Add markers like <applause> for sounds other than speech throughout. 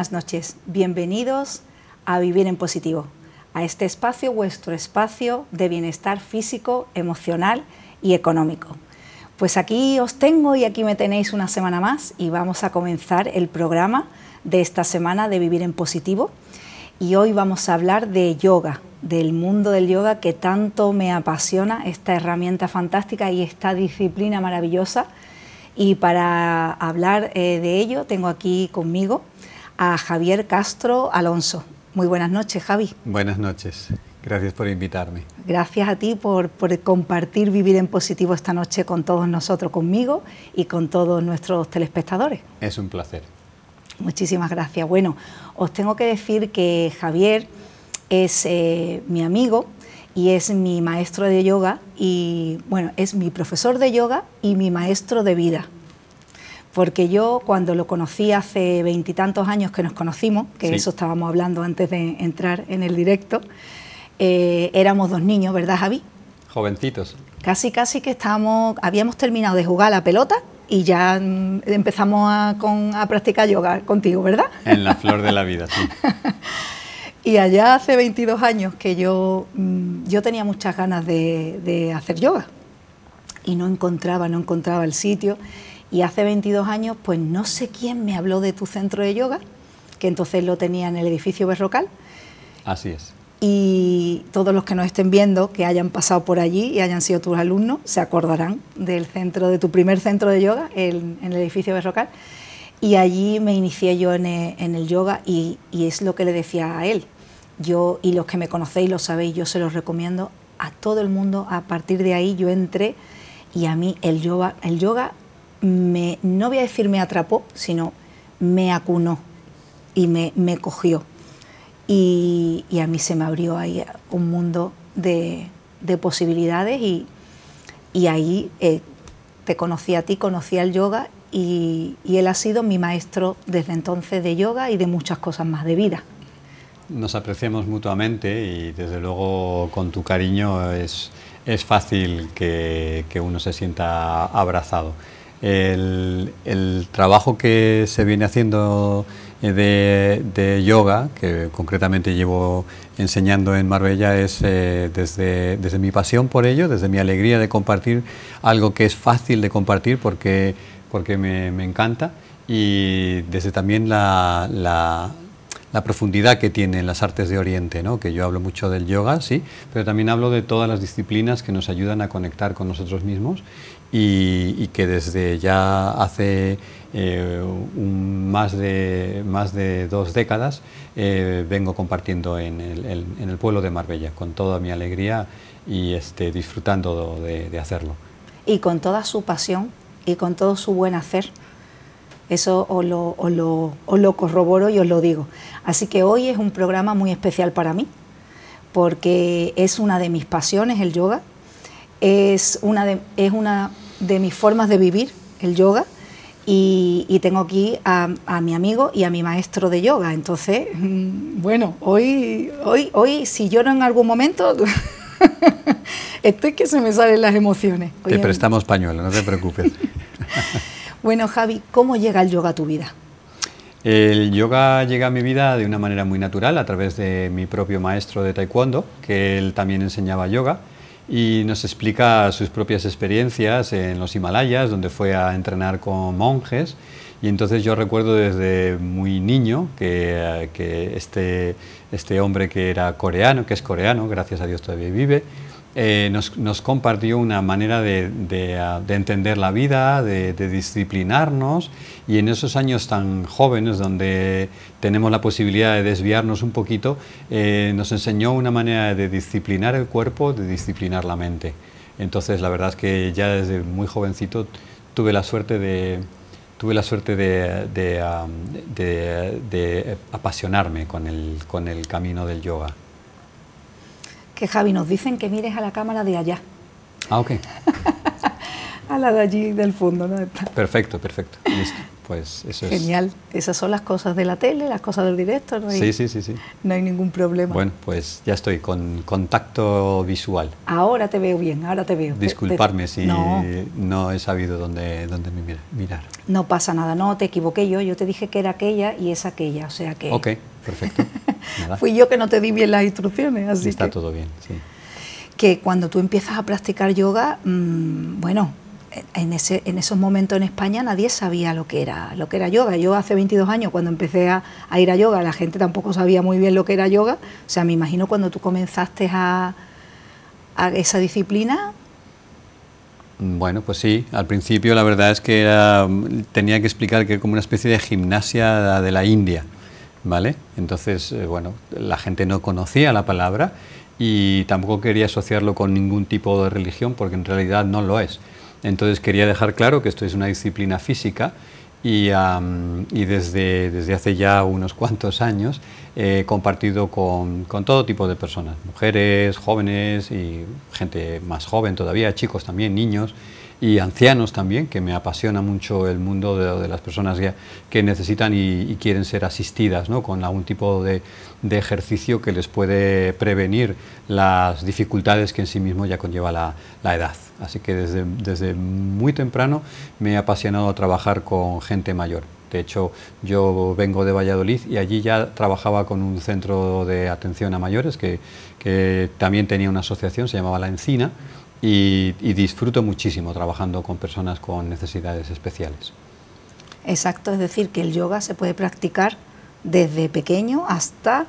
Buenas noches, bienvenidos a Vivir en Positivo, a este espacio, vuestro espacio de bienestar físico, emocional y económico. Pues aquí os tengo y aquí me tenéis una semana más y vamos a comenzar el programa de esta semana de Vivir en Positivo. Y hoy vamos a hablar de yoga, del mundo del yoga que tanto me apasiona, esta herramienta fantástica y esta disciplina maravillosa. Y para hablar eh, de ello tengo aquí conmigo a Javier Castro Alonso. Muy buenas noches, Javi. Buenas noches. Gracias por invitarme. Gracias a ti por, compartir Vivir en Positivo esta noche con todos nosotros, conmigo y con todos nuestros telespectadores. Es un placer. Muchísimas gracias. Bueno, os tengo que decir que Javier es eh, mi amigo y es mi maestro de yoga y, bueno, es mi profesor de yoga y mi maestro de vida porque yo cuando lo conocí hace veintitantos años que nos conocimos, que eso estábamos hablando antes de entrar en el directo, eh, éramos dos niños, ¿verdad Javi? Jovencitos. Casi, casi que estábamos, habíamos terminado de jugar a la pelota y ya mm, empezamos a, practicar yoga contigo, ¿verdad? En la flor de la vida, sí. <laughs> y allá hace 22 años que yo, mm, yo tenía muchas ganas de, de hacer yoga y no encontraba, no encontraba el sitio y hace 22 años, pues no sé quién me habló de tu centro de yoga, que entonces lo tenía en el edificio Berrocal. Así es. Y todos los que nos estén viendo, que hayan pasado por allí y hayan sido tus alumnos, se acordarán del centro, de tu primer centro de yoga en el edificio Berrocal. Y allí me inicié yo en el, yoga y, y, es lo que le decía a él. Yo, y los que me conocéis lo sabéis, yo se los recomiendo a todo el mundo. A partir de ahí yo entré y a mí el yoga, el yoga me, no voy a decir me atrapó, sino me acunó y me, cogió. Y, a mí se me abrió ahí un mundo de, posibilidades y, ahí eh, te conocí a ti, conocí al yoga y, él ha sido mi maestro desde entonces de yoga y de muchas cosas más de vida. Nos apreciamos mutuamente y desde luego con tu cariño es, fácil que uno se sienta abrazado. El, trabajo que se viene haciendo eh, de, yoga, que concretamente llevo enseñando en Marbella, es eh, desde, desde, mi pasión por ello, desde mi alegría de compartir algo que es fácil de compartir porque, porque me, encanta. Y desde también la, la, profundidad que tienen las artes de Oriente, ¿no? que yo hablo mucho del yoga, sí, pero también hablo de todas las disciplinas que nos ayudan a conectar con nosotros mismos y, que desde ya hace eh, más, de, más de dos décadas eh, vengo compartiendo en el, pueblo de Marbella con toda mi alegría y este, disfrutando de, hacerlo. Y con toda su pasión y con todo su buen hacer. Eso os lo, lo, os lo corroboro y os lo digo. Así que hoy es un programa muy especial para mí, porque es una de mis pasiones el yoga, es una de, es una de mis formas de vivir, el yoga, y, tengo aquí a, mi amigo y a mi maestro de yoga. Entonces, mm, bueno, hoy, hoy, hoy si lloro en algún momento, <laughs> estoy que se me salen las emociones. te prestamos pañuelo, no te preocupes. <laughs> bueno, Javi, ¿cómo llega el yoga a tu vida? El yoga llega a mi vida de una manera muy natural, a través de mi propio maestro de taekwondo, que él también enseñaba yoga y nos explica sus propias experiencias en los Himalayas, donde fue a entrenar con monjes. Y entonces yo recuerdo desde muy niño que, que este, este hombre que era coreano, que es coreano, gracias a Dios todavía vive, eh, nos, compartió una manera de, de entender la vida, de, disciplinarnos y en esos años tan jóvenes donde tenemos la posibilidad de desviarnos un poquito, eh, nos enseñó una manera de disciplinar el cuerpo, de disciplinar la mente. Entonces la verdad es que ya desde muy jovencito tuve la suerte de, tuve la suerte de, de apasionarme con el, con el camino del yoga que Javi nos dicen que mires a la cámara de allá. Ah, ok. <laughs> a la de allí del fondo, ¿no? Perfecto, perfecto. Listo. Pues eso es... Genial, esas son las cosas de la tele, las cosas del directo, no hay, sí, sí, sí, sí. No hay ningún problema. Bueno, pues ya estoy con contacto visual. Ahora te veo bien, ahora te veo. Disculparme si no. he sabido dónde, dónde mirar. No pasa nada, no, te equivoqué yo, yo te dije que era aquella y es aquella, o sea que... Ok, perfecto. <laughs> Fui yo que no te di bien las instrucciones, así Está todo bien, sí. Que cuando tú empiezas a practicar yoga, mmm, bueno, en, ese, en esos momentos en España nadie sabía lo que era, lo que era yoga. Yo hace 22 años cuando empecé a, ir a yoga, la gente tampoco sabía muy bien lo que era yoga. O sea, me imagino cuando tú comenzaste a, a esa disciplina. Bueno, pues sí, al principio la verdad es que tenía que explicar que era como una especie de gimnasia de la India, ¿vale? Entonces, eh, bueno, la gente no conocía la palabra y tampoco quería asociarlo con ningún tipo de religión porque en realidad no lo es. Entonces quería dejar claro que esto es una disciplina física y, desde, desde, hace ya unos cuantos años he compartido con, con, todo tipo de personas, mujeres, jóvenes y gente más joven todavía, chicos también, niños y ancianos también, que me apasiona mucho el mundo de, las personas que, necesitan y, quieren ser asistidas ¿no? con algún tipo de, ejercicio que les puede prevenir las dificultades que en sí mismo ya conlleva la, la edad. Así que desde, desde muy temprano me he apasionado a trabajar con gente mayor. De hecho, yo vengo de Valladolid y allí ya trabajaba con un centro de atención a mayores que, que también tenía una asociación, se llamaba La Encina, y, disfruto muchísimo trabajando con personas con necesidades especiales. Exacto, es decir, que el yoga se puede practicar desde pequeño hasta,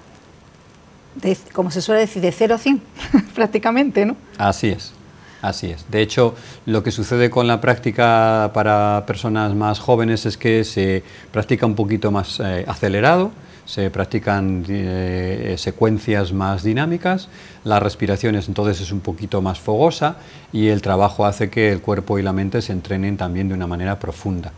como se suele decir, de 0 a 100, <laughs> prácticamente, ¿no? Así es. Así es. De hecho, lo que sucede con la práctica para personas más jóvenes es que se practica un poquito más eh, acelerado, se practican eh, secuencias más dinámicas, la respiración entonces es un poquito más fogosa y el trabajo hace que el cuerpo y la mente se entrenen también de una manera profunda.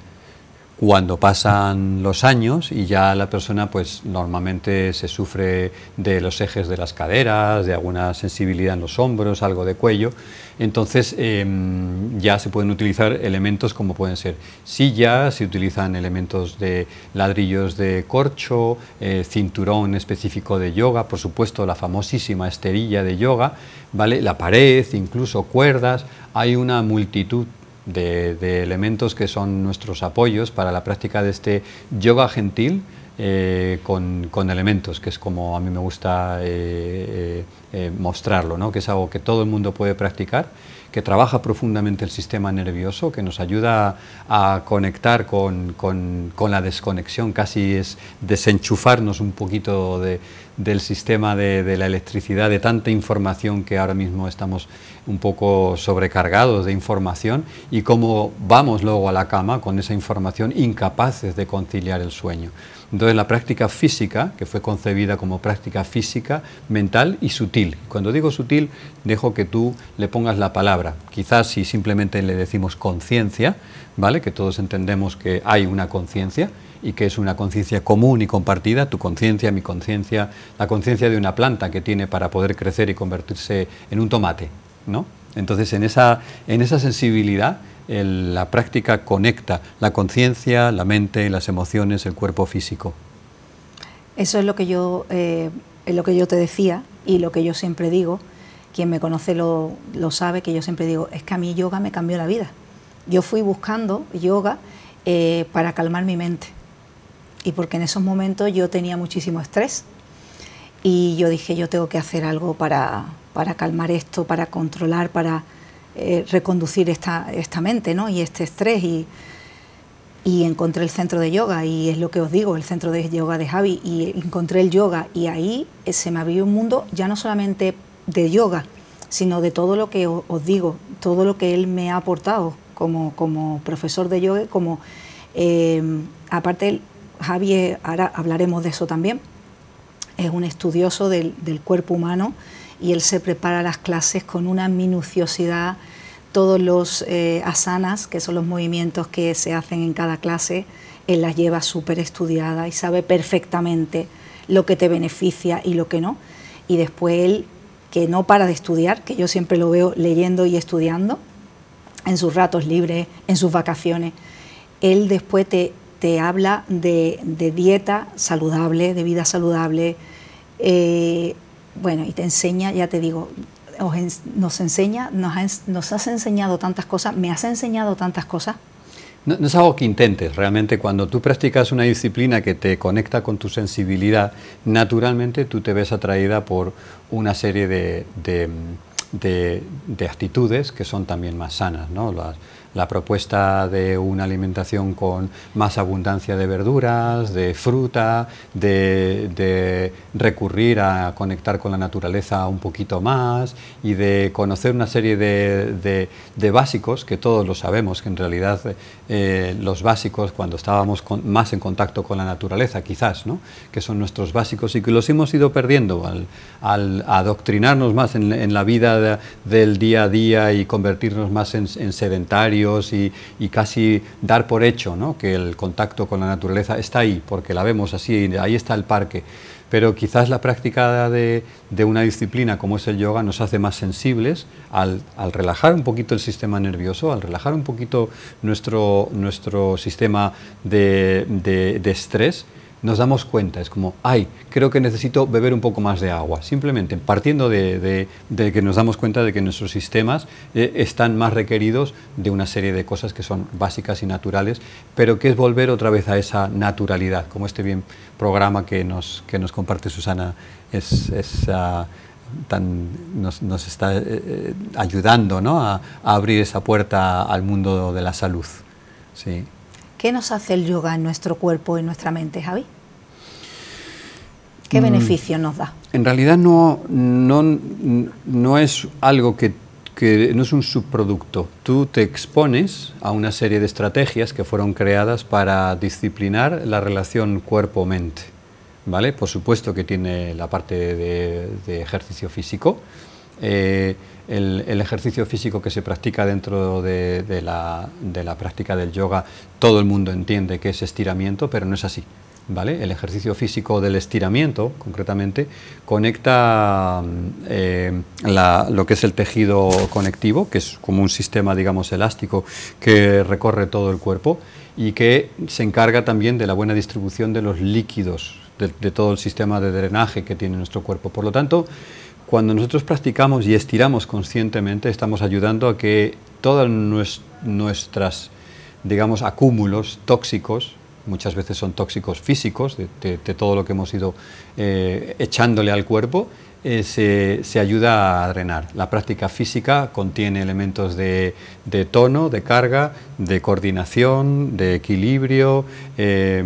Cuando pasan los años y ya la persona pues normalmente se sufre de los ejes de las caderas, de alguna sensibilidad en los hombros, algo de cuello, entonces em, ya se pueden utilizar elementos como pueden ser sillas, se utilizan elementos de ladrillos de corcho, eh, cinturón específico de yoga, por supuesto la famosísima esterilla de yoga, ¿vale? la pared, incluso cuerdas, hay una multitud de, elementos que son nuestros apoyos para la práctica de este yoga gentil eh, con, elementos, que es como a mí me gusta eh, eh, mostrarlo, ¿no? que es algo que todo el mundo puede practicar, que trabaja profundamente el sistema nervioso, que nos ayuda a conectar con, la desconexión, casi es desenchufarnos un poquito del sistema de, la electricidad, de tanta información que ahora mismo estamos un poco sobrecargados de información y cómo vamos luego a la cama con esa información incapaces de conciliar el sueño. Entonces la práctica física, que fue concebida como práctica física, mental y sutil. Cuando digo sutil, dejo que tú le pongas la palabra. Quizás si simplemente le decimos conciencia, ¿vale? Que todos entendemos que hay una conciencia y que es una conciencia común y compartida, tu conciencia, mi conciencia, la conciencia de una planta que tiene para poder crecer y convertirse en un tomate, ¿no? Entonces, en esa, en esa sensibilidad, la práctica conecta la conciencia, la mente, las emociones, el cuerpo físico. Eso es lo que yo, eh, es lo que yo te decía y lo que yo siempre digo. Quien me conoce lo, lo, sabe, que yo siempre digo, es que a mí yoga me cambió la vida. Yo fui buscando yoga eh, para calmar mi mente y porque en esos momentos yo tenía muchísimo estrés y yo dije, yo tengo que hacer algo para, para calmar esto, para controlar, para eh, reconducir esta, esta mente ¿no? y este estrés. Y, y encontré el centro de yoga y es lo que os digo, el centro de yoga de Javi y encontré el yoga y ahí eh, se me abrió un mundo ya no solamente de yoga, sino de todo lo que os, digo, todo lo que él me ha aportado como, como profesor de yoga, como eh, aparte Javi, ahora hablaremos de eso también, es un estudioso del, del cuerpo humano y él se prepara las clases con una minuciosidad, todos los eh, asanas, que son los movimientos que se hacen en cada clase, él las lleva súper estudiada y sabe perfectamente lo que te beneficia y lo que no. Y después él, que no para de estudiar, que yo siempre lo veo leyendo y estudiando, en sus ratos libres, en sus vacaciones, él después te, te habla de, dieta saludable, de vida saludable, eh, bueno, y te enseña, ya te digo, nos enseña, nos, nos has enseñado tantas cosas, me has enseñado tantas cosas. No, es algo que intentes, realmente cuando tú practicas una disciplina que te conecta con tu sensibilidad, naturalmente tú te ves atraída por una serie de, de, de actitudes que son también más sanas, ¿no? Las, la propuesta de una alimentación con más abundancia de verduras, de fruta, de, recurrir a conectar con la naturaleza un poquito más y de conocer una serie de, básicos que todos lo sabemos, que en realidad eh, los básicos cuando estábamos más en contacto con la naturaleza quizás, ¿no? que son nuestros básicos y que los hemos ido perdiendo al, adoctrinarnos más en, la vida del día a día y convertirnos más en sedentarios y, casi dar por hecho que el contacto con la naturaleza está ahí, porque la vemos así, ahí está el parque. Pero quizás la práctica de, una disciplina como es el yoga nos hace más sensibles al, relajar un poquito el sistema nervioso, al relajar un poquito nuestro, nuestro sistema de, de estrés nos damos cuenta, es como, ay, creo que necesito beber un poco más de agua, simplemente partiendo de, que nos damos cuenta de que nuestros sistemas eh, están más requeridos de una serie de cosas que son básicas y naturales, pero que es volver otra vez a esa naturalidad, como este bien programa que nos, que nos comparte Susana es, ah, tan, nos, está eh, eh, ayudando ¿no? a, a, abrir esa puerta al mundo de la salud. Sí. ¿Qué nos hace el yoga en nuestro cuerpo y en nuestra mente, Javi? ¿Qué mm. beneficio nos da? En realidad no, no, es algo que, que, no es un subproducto. Tú te expones a una serie de estrategias que fueron creadas para disciplinar la relación cuerpo-mente. ¿Vale? Por supuesto que tiene la parte de, ejercicio físico. Eh, el, ejercicio físico que se practica dentro de, la, práctica del yoga, todo el mundo entiende que es estiramiento, pero no es así. ¿Vale? El ejercicio físico del estiramiento, concretamente, conecta eh, lo que es el tejido conectivo, que es como un sistema, digamos, elástico que recorre todo el cuerpo y que se encarga también de la buena distribución de los líquidos, de todo el sistema de drenaje que tiene nuestro cuerpo. Por lo tanto, cuando nosotros practicamos y estiramos conscientemente, estamos ayudando a que todos nuestros, digamos, acúmulos tóxicos, muchas veces son tóxicos físicos, de, todo lo que hemos ido eh, echándole al cuerpo, eh, se, ayuda a drenar. La práctica física contiene elementos de, tono, de carga, de coordinación, de equilibrio, eh,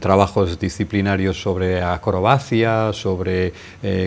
trabajos disciplinarios sobre acrobacia, sobre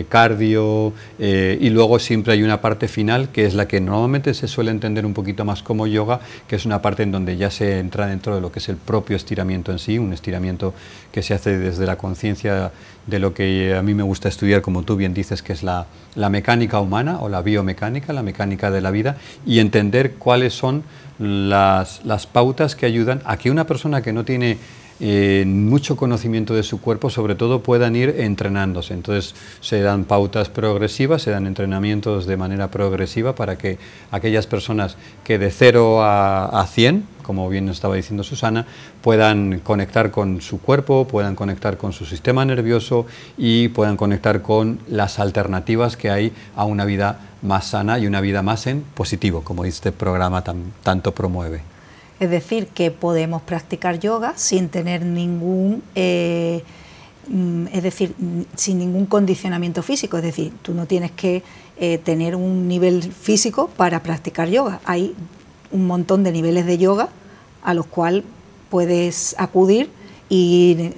cardio y luego siempre hay una parte final que es la que normalmente se suele entender un poquito más como yoga, que es una parte en donde ya se entra dentro de lo que es el propio estiramiento en sí, un estiramiento que se hace desde la conciencia de lo que a mí me gusta estudiar, como tú bien dices, que es la, mecánica humana o la biomecánica, la mecánica de la vida, y entender cuáles son las, las pautas que ayudan a que una persona que no tiene eh, mucho conocimiento de su cuerpo, sobre todo puedan ir entrenándose. Entonces se dan pautas progresivas, se dan entrenamientos de manera progresiva para que aquellas personas que de 0 a, a 100, como bien estaba diciendo Susana, puedan conectar con su cuerpo, puedan conectar con su sistema nervioso y puedan conectar con las alternativas que hay a una vida más sana y una vida más en positivo, como este programa tanto promueve. Es decir, que podemos practicar yoga sin tener ningún, eh, mm, es decir, sin ningún condicionamiento físico. Es decir, tú no tienes que eh, tener un nivel físico para practicar yoga. Hay un montón de niveles de yoga a los cuales puedes acudir y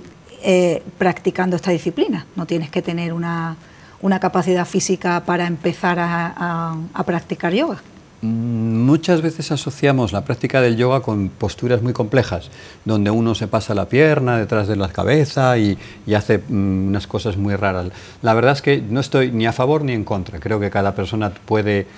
eh, practicando esta disciplina. No tienes que tener una, capacidad física para empezar a practicar yoga. Mm, muchas veces asociamos la práctica del yoga con posturas muy complejas, donde uno se pasa la pierna detrás de la cabeza y, hace mm, unas cosas muy raras. La verdad es que no estoy ni a favor ni en contra. Creo que cada persona puede,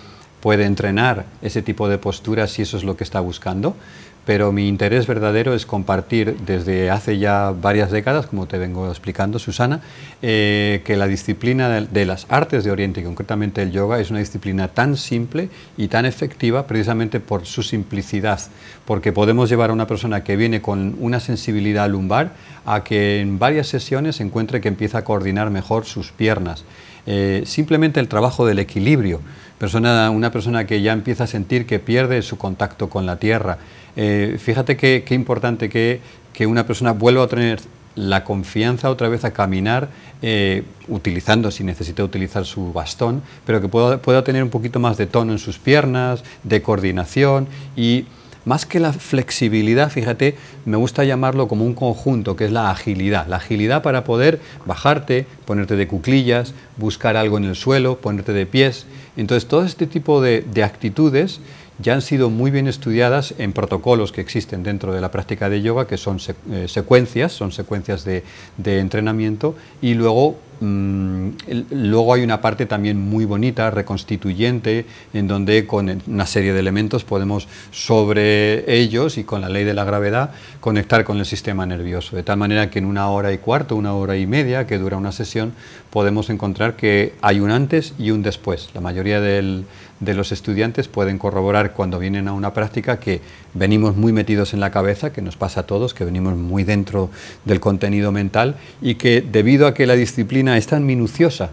puede entrenar ese tipo de posturas si eso es lo que está buscando pero mi interés verdadero es compartir desde hace ya varias décadas, como te vengo explicando, Susana, eh, que la disciplina de, las artes de Oriente y concretamente el yoga es una disciplina tan simple y tan efectiva precisamente por su simplicidad, porque podemos llevar a una persona que viene con una sensibilidad lumbar a que en varias sesiones encuentre que empieza a coordinar mejor sus piernas. Eh, simplemente el trabajo del equilibrio, persona, una persona que ya empieza a sentir que pierde su contacto con la tierra, eh, fíjate qué, importante que, que, una persona vuelva a tener la confianza otra vez a caminar eh, utilizando, si necesita utilizar su bastón, pero que pueda, pueda tener un poquito más de tono en sus piernas, de coordinación y más que la flexibilidad, fíjate, me gusta llamarlo como un conjunto, que es la agilidad. La agilidad para poder bajarte, ponerte de cuclillas, buscar algo en el suelo, ponerte de pies. Entonces, todo este tipo de, de actitudes ya han sido muy bien estudiadas en protocolos que existen dentro de la práctica de yoga, que son eh, secuencias, son secuencias de, de entrenamiento, y luego Mm, luego hay una parte también muy bonita, reconstituyente, en donde con una serie de elementos podemos sobre ellos y con la ley de la gravedad conectar con el sistema nervioso. De tal manera que en una hora y cuarto, una hora y media que dura una sesión, podemos encontrar que hay un antes y un después. La mayoría de los estudiantes pueden corroborar cuando vienen a una práctica que venimos muy metidos en la cabeza, que nos pasa a todos, que venimos muy dentro del contenido mental y que debido a que la disciplina es tan minuciosa,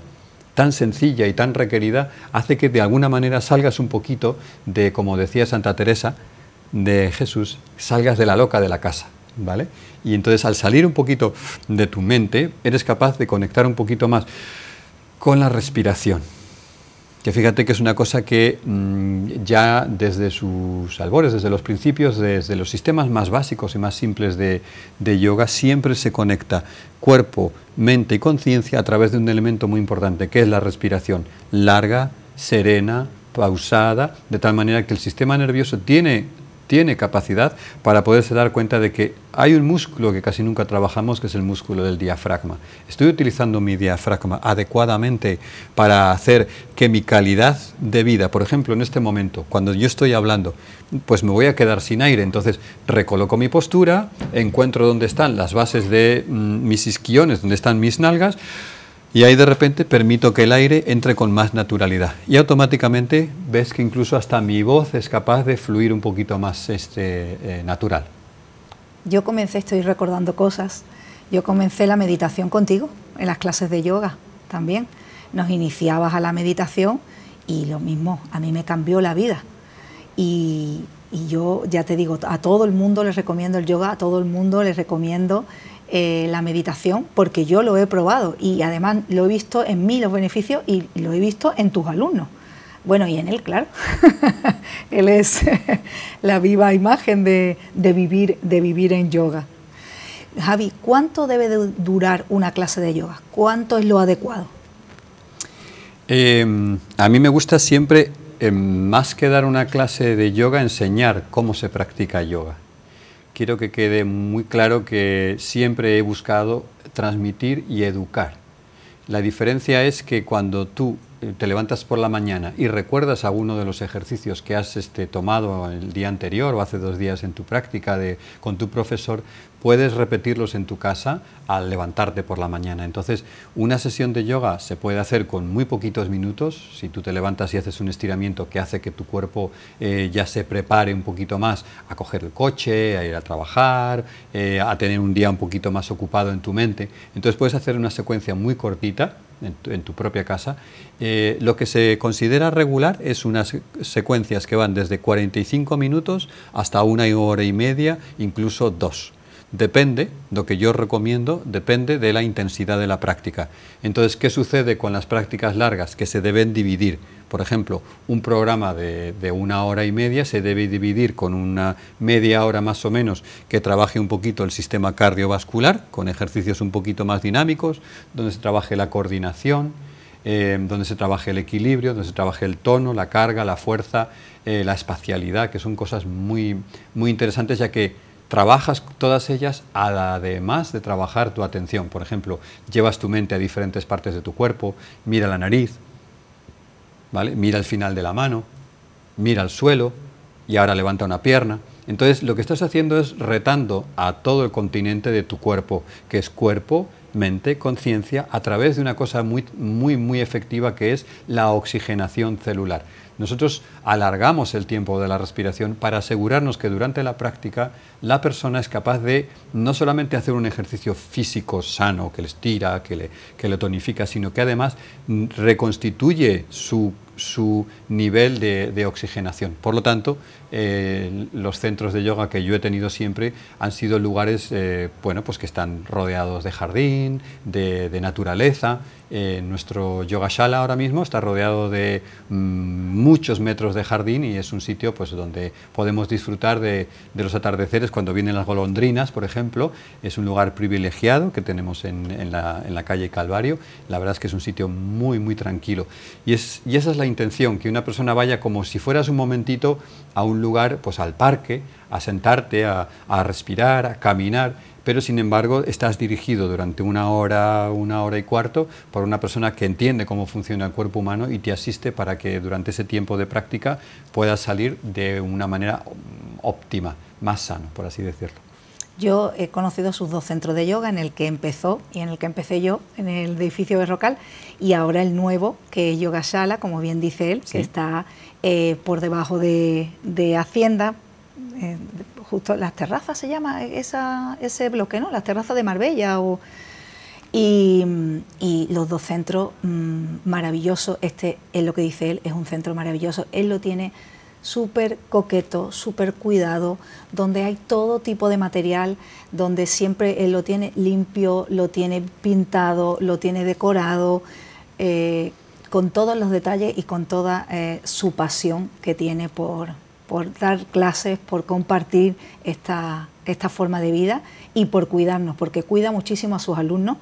tan sencilla y tan requerida, hace que de alguna manera salgas un poquito de, como decía Santa Teresa, de Jesús, salgas de la loca de la casa, ¿vale? Y entonces al salir un poquito de tu mente, eres capaz de conectar un poquito más con la respiración que fíjate que es una cosa que mm, ya desde sus albores, desde los principios, desde los sistemas más básicos y más simples de, de yoga, siempre se conecta cuerpo, mente y conciencia a través de un elemento muy importante, que es la respiración larga, serena, pausada, de tal manera que el sistema nervioso tiene tiene capacidad para poderse dar cuenta de que hay un músculo que casi nunca trabajamos, que es el músculo del diafragma. Estoy utilizando mi diafragma adecuadamente para hacer que mi calidad de vida, por ejemplo, en este momento, cuando yo estoy hablando, pues me voy a quedar sin aire, entonces recoloco mi postura, encuentro dónde están las bases de mm, mis isquiones, dónde están mis nalgas, y ahí de repente permito que el aire entre con más naturalidad. Y automáticamente ves que incluso hasta mi voz es capaz de fluir un poquito más este, eh, natural. Yo comencé, estoy recordando cosas, yo comencé la meditación contigo en las clases de yoga también. Nos iniciabas a la meditación y lo mismo, a mí me cambió la vida. Y, y yo ya te digo, a todo el mundo les recomiendo el yoga, a todo el mundo les recomiendo eh, la meditación porque yo lo he probado y además lo he visto en mí los beneficios y lo he visto en tus alumnos. Bueno, y en él, claro. <laughs> él es <laughs> la viva imagen de, vivir, de vivir en yoga. Javi, ¿cuánto debe durar una clase de yoga? ¿Cuánto es lo adecuado? Em, a mí me gusta siempre, em, más que dar una clase de yoga, enseñar cómo se practica yoga quiero que quede muy claro que siempre he buscado transmitir y educar. La diferencia es que cuando tú eh, te levantas por la mañana y recuerdas alguno de los ejercicios que has este, tomado el día anterior o hace dos días en tu práctica de, con tu profesor, puedes repetirlos en tu casa al levantarte por la mañana. Entonces, una sesión de yoga se puede hacer con muy poquitos minutos. Si tú te levantas y haces un estiramiento que hace que tu cuerpo eh, ya se prepare un poquito más a coger el coche, a ir a trabajar, eh, a tener un día un poquito más ocupado en tu mente, entonces puedes hacer una secuencia muy cortita en tu, propia casa. Eh, lo que se considera regular es unas secuencias que van desde 45 minutos hasta una hora y media, incluso dos. Depende, lo que yo recomiendo, depende de la intensidad de la práctica. Entonces, ¿qué sucede con las prácticas largas? Que se deben dividir. Por ejemplo, un programa de, una hora y media se debe dividir con una media hora más o menos que trabaje un poquito el sistema cardiovascular, con ejercicios un poquito más dinámicos, donde se trabaje la coordinación, eh, donde se trabaje el equilibrio, donde se trabaje el tono, la carga, la fuerza, eh, la espacialidad, que son cosas muy, muy interesantes ya que trabajas todas ellas además de trabajar tu atención. Por ejemplo, llevas tu mente a diferentes partes de tu cuerpo, mira la nariz, ¿vale? mira el final de la mano, mira al suelo y ahora levanta una pierna. Entonces lo que estás haciendo es retando a todo el continente de tu cuerpo, que es cuerpo, mente, conciencia, a través de una cosa muy, muy, muy efectiva que es la oxigenación celular. Nosotros alargamos el tiempo de la respiración para asegurarnos que durante la práctica la persona es capaz de no solamente hacer un ejercicio físico sano que le estira, que le, que le tonifica, sino que además reconstituye su su nivel de, oxigenación. Por lo tanto, eh, los centros de yoga que yo he tenido siempre han sido lugares eh, bueno, pues que están rodeados de jardín, de, naturaleza. Eh, nuestro yoga shala ahora mismo está rodeado de mm, muchos metros de jardín y es un sitio pues, donde podemos disfrutar de, los atardeceres cuando vienen las golondrinas, por ejemplo. Es un lugar privilegiado que tenemos en, la, en la, calle Calvario. La verdad es que es un sitio muy, muy tranquilo. Y, es, y esa es la intención, que una persona vaya como si fueras un momentito a un lugar, pues al parque, a sentarte, a, respirar, a caminar, pero sin embargo estás dirigido durante una hora, una hora y cuarto por una persona que entiende cómo funciona el cuerpo humano y te asiste para que durante ese tiempo de práctica puedas salir de una manera óptima, más sano, por así decirlo. Yo he conocido sus dos centros de yoga, en el que empezó y en el que empecé yo, en el edificio Berrocal, y ahora el nuevo, que es Yoga Sala, como bien dice él, que está eh, por debajo de, Hacienda, justo las terrazas se llama esa, ese bloque, ¿no? Las terrazas de Marbella y, los dos centros mm, maravillosos. Este es lo que dice él, es un centro maravilloso. Él lo tiene súper coqueto, súper cuidado, donde hay todo tipo de material, donde siempre él lo tiene limpio, lo tiene pintado, lo tiene decorado, eh, con todos los detalles y con toda eh, su pasión que tiene por, por dar clases, por compartir esta, esta forma de vida y por cuidarnos, porque cuida muchísimo a sus alumnos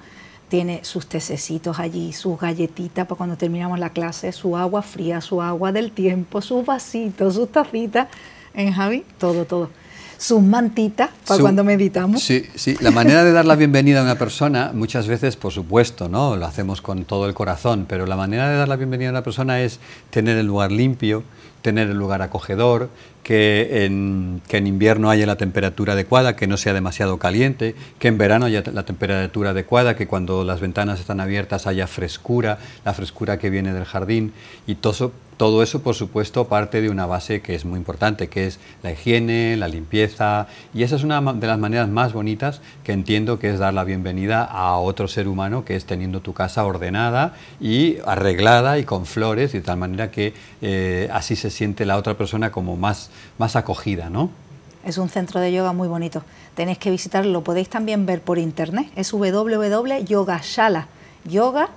tiene sus tececitos allí, sus galletitas para cuando terminamos la clase, su agua fría, su agua del tiempo, sus vasitos, sus tacitas, en Javi, todo, todo. Sus mantitas para cuando meditamos. Sí, sí, la manera de dar la bienvenida a una persona, muchas veces, por supuesto, ¿no? Lo hacemos con todo el corazón, pero la manera de dar la bienvenida a una persona es tener el lugar limpio, tener el lugar acogedor, que en, que en, invierno haya la temperatura adecuada, que no sea demasiado caliente, que en verano haya la temperatura adecuada, que cuando las ventanas están abiertas haya frescura, la frescura que viene del jardín y todo, todo eso, por supuesto, parte de una base que es muy importante, que es la higiene, la limpieza, y esa es una de las maneras más bonitas que entiendo que es dar la bienvenida a otro ser humano, que es teniendo tu casa ordenada y arreglada y con flores, de tal manera que eh, así se siente la otra persona como más, más acogida, ¿no? Es un centro de yoga muy bonito. Tenéis que visitarlo, lo podéis también ver por internet. Es www.yogashala. Yoga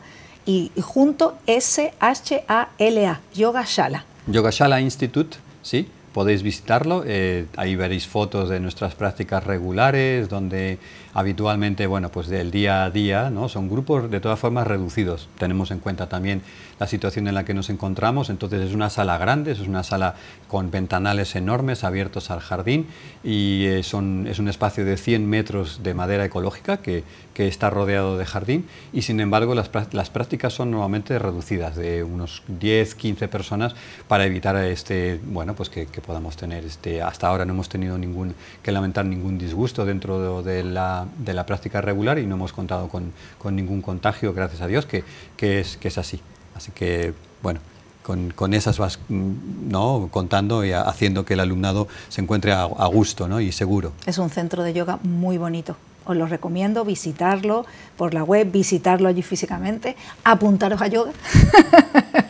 y, junto S-H-A-L-A, Yoga Shala. Yoga Shala Institute, sí, podéis visitarlo. Eh, ahí veréis fotos de nuestras prácticas regulares, donde habitualmente, bueno, pues del día a día, ¿no? Son grupos de todas formas reducidos. Tenemos en cuenta también la situación en la que nos encontramos, entonces es una sala grande, es una sala con ventanales enormes abiertos al jardín y eh, son, es un espacio de 100 metros de madera ecológica que, que está rodeado de jardín y sin embargo las, las, prácticas son normalmente reducidas, de unos 10, 15 personas para evitar este, bueno, pues que, podamos tener, este, hasta ahora no hemos tenido ningún, que lamentar ningún disgusto dentro de la de la práctica regular y no hemos contado con, ningún contagio, gracias a Dios, que, es, que es así. Así que, bueno, con, esas vas mm, ¿no? contando y haciendo que el alumnado se encuentre a, gusto y seguro. Es un centro de yoga muy bonito. Os lo recomiendo visitarlo por la web, visitarlo allí físicamente, apuntaros a yoga.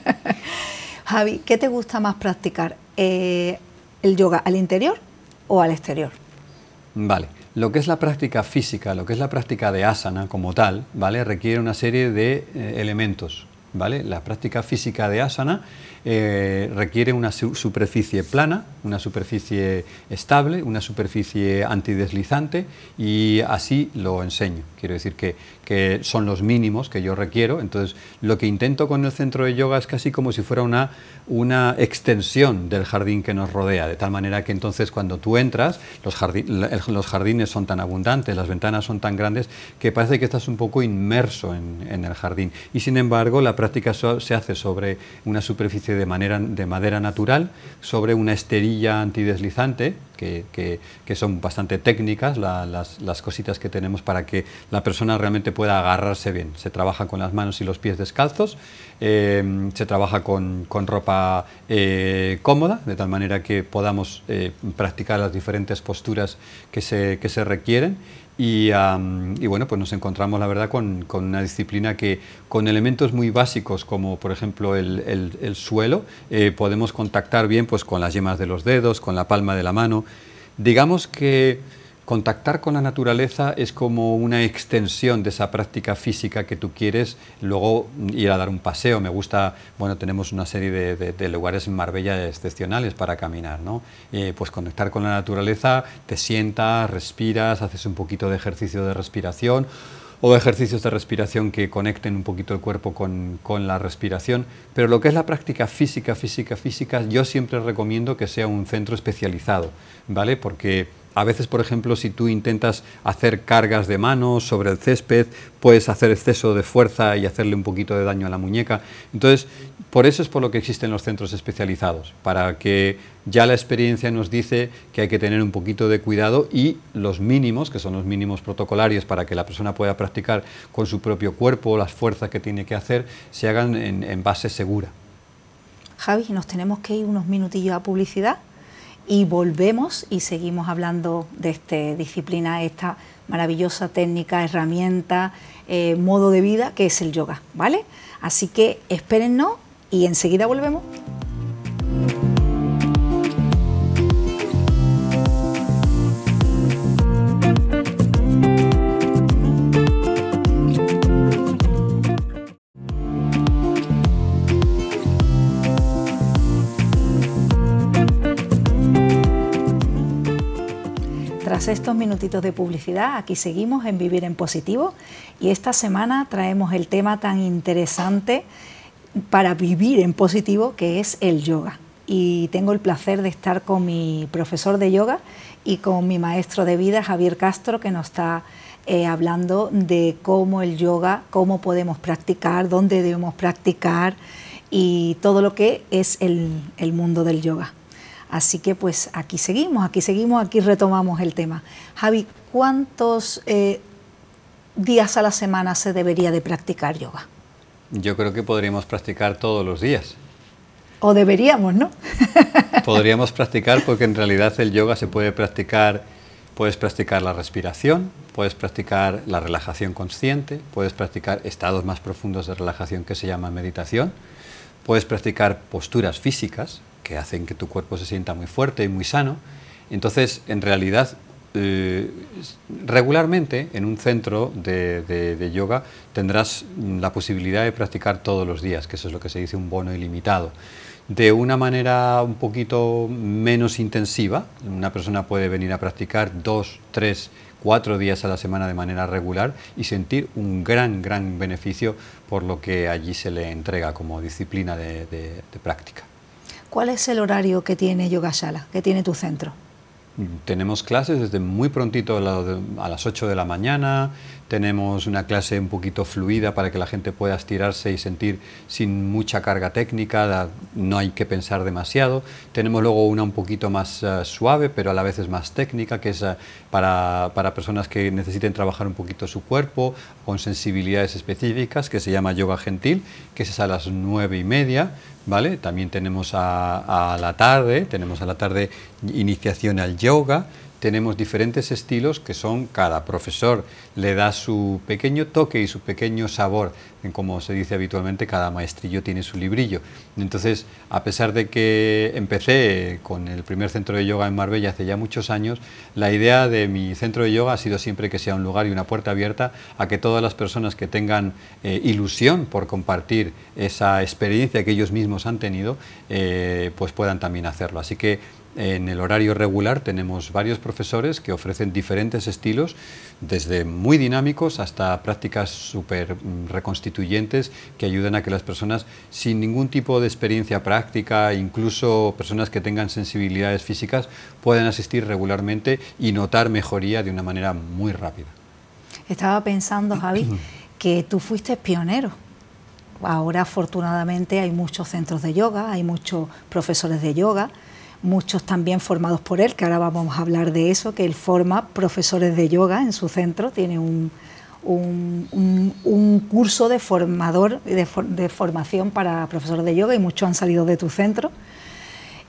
<laughs> Javi, ¿qué te gusta más practicar? Eh, ¿El yoga al interior o al exterior? Vale. Lo que es la práctica física, lo que es la práctica de asana como tal, ¿vale? requiere una serie de eh, elementos. ¿vale? La práctica física de asana eh, requiere una superficie plana, una superficie estable, una superficie antideslizante y así lo enseño. Quiero decir que, que, son los mínimos que yo requiero. Entonces, lo que intento con el centro de yoga es casi como si fuera una, una extensión del jardín que nos rodea, de tal manera que entonces cuando tú entras, los, los jardines son tan abundantes, las ventanas son tan grandes, que parece que estás un poco inmerso en, en el jardín. Y sin embargo, la práctica se hace sobre una superficie de, manera, de madera natural sobre una esterilla antideslizante, que, que, son bastante técnicas las, las, cositas que tenemos para que la persona realmente pueda agarrarse bien. Se trabaja con las manos y los pies descalzos, eh, se trabaja con, con ropa eh, cómoda, de tal manera que podamos eh, practicar las diferentes posturas que se, que se requieren y, bueno, pues nos encontramos, la verdad, con, una disciplina que con elementos muy básicos, como por ejemplo el, suelo, eh, podemos contactar bien pues, con las yemas de los dedos, con la palma de la mano. Digamos que contactar con la naturaleza es como una extensión de esa práctica física que tú quieres, luego ir a dar un paseo. Me gusta, bueno, tenemos una serie de, lugares en Marbella excepcionales para caminar, ¿no? Eh, pues conectar con la naturaleza, te sientas, respiras, haces un poquito de ejercicio de respiración o ejercicios de respiración que conecten un poquito el cuerpo con, con, la respiración, pero lo que es la práctica física, física, física, yo siempre recomiendo que sea un centro especializado, ¿vale? Porque a veces, por ejemplo, si tú intentas hacer cargas de manos sobre el césped, puedes hacer exceso de fuerza y hacerle un poquito de daño a la muñeca. Entonces, por eso es por lo que existen los centros especializados, para que ya la experiencia nos dice que hay que tener un poquito de cuidado y los mínimos, que son los mínimos protocolarios para que la persona pueda practicar con su propio cuerpo las fuerzas que tiene que hacer, se hagan en, en base segura. Javi, nos tenemos que ir unos minutillos a publicidad y volvemos y seguimos hablando de esta disciplina, esta maravillosa técnica, herramienta, eh, modo de vida que es el yoga, ¿vale? Así que espérennos y enseguida volvemos. Estos minutitos de publicidad, aquí seguimos en Vivir en Positivo y esta semana traemos el tema tan interesante para vivir en positivo que es el yoga. Y tengo el placer de estar con mi profesor de yoga y con mi maestro de vida, Javier Castro, que nos está eh, hablando de cómo el yoga, cómo podemos practicar, dónde debemos practicar y todo lo que es el mundo del yoga. Así que pues aquí seguimos, aquí seguimos, aquí retomamos el tema. Javi, ¿cuántos eh, días a la semana se debería de practicar yoga? Yo creo que podríamos practicar todos los días. O deberíamos, ¿no? <laughs> podríamos practicar porque en realidad el yoga se puede practicar, puedes practicar la respiración, puedes practicar la relajación consciente, puedes practicar estados más profundos de relajación que se llama meditación, puedes practicar posturas físicas, que hacen que tu cuerpo se sienta muy fuerte y muy sano. Entonces, en realidad, eh, regularmente en un centro de, yoga tendrás la posibilidad de practicar todos los días, que eso es lo que se dice un bono ilimitado. De una manera un poquito menos intensiva, una persona puede venir a practicar dos, tres, cuatro días a la semana de manera regular y sentir un gran, gran beneficio por lo que allí se le entrega como disciplina de práctica. ¿Cuál es el horario que tiene Yogashala, que tiene tu centro? Tenemos clases desde muy prontito a las 8 de la mañana, tenemos una clase un poquito fluida para que la gente pueda estirarse y sentir sin mucha carga técnica, no hay que pensar demasiado. Tenemos luego una un poquito más eh, suave, pero a la vez es más técnica, que es eh, para, para, personas que necesiten trabajar un poquito su cuerpo con sensibilidades específicas, que se llama yoga gentil, que es a las 9 y media. ¿Vale? También tenemos a, a la tarde, tenemos a la tarde iniciación al yoga, tenemos diferentes estilos que son, cada profesor le da su pequeño toque y su pequeño sabor, como se dice habitualmente, cada maestrillo tiene su librillo. Entonces, a pesar de que empecé con el primer centro de yoga en Marbella hace ya muchos años, la idea de mi centro de yoga ha sido siempre que sea un lugar y una puerta abierta a que todas las personas que tengan eh, ilusión por compartir esa experiencia que ellos mismos han tenido, eh, pues puedan también hacerlo. Así que en el horario regular tenemos varios profesores que ofrecen diferentes estilos, desde muy dinámicos hasta prácticas súper mm, reconstituyentes que ayudan a que las personas sin ningún tipo de experiencia práctica, incluso personas que tengan sensibilidades físicas, puedan asistir regularmente y notar mejoría de una manera muy rápida. Estaba pensando, Javi, que tú fuiste pionero ahora afortunadamente hay muchos centros de yoga, hay muchos profesores de yoga, muchos también formados por él, que ahora vamos a hablar de eso, que él forma profesores de yoga en su centro, tiene un, un, curso de formador, de, de, formación para profesores de yoga y muchos han salido de tu centro.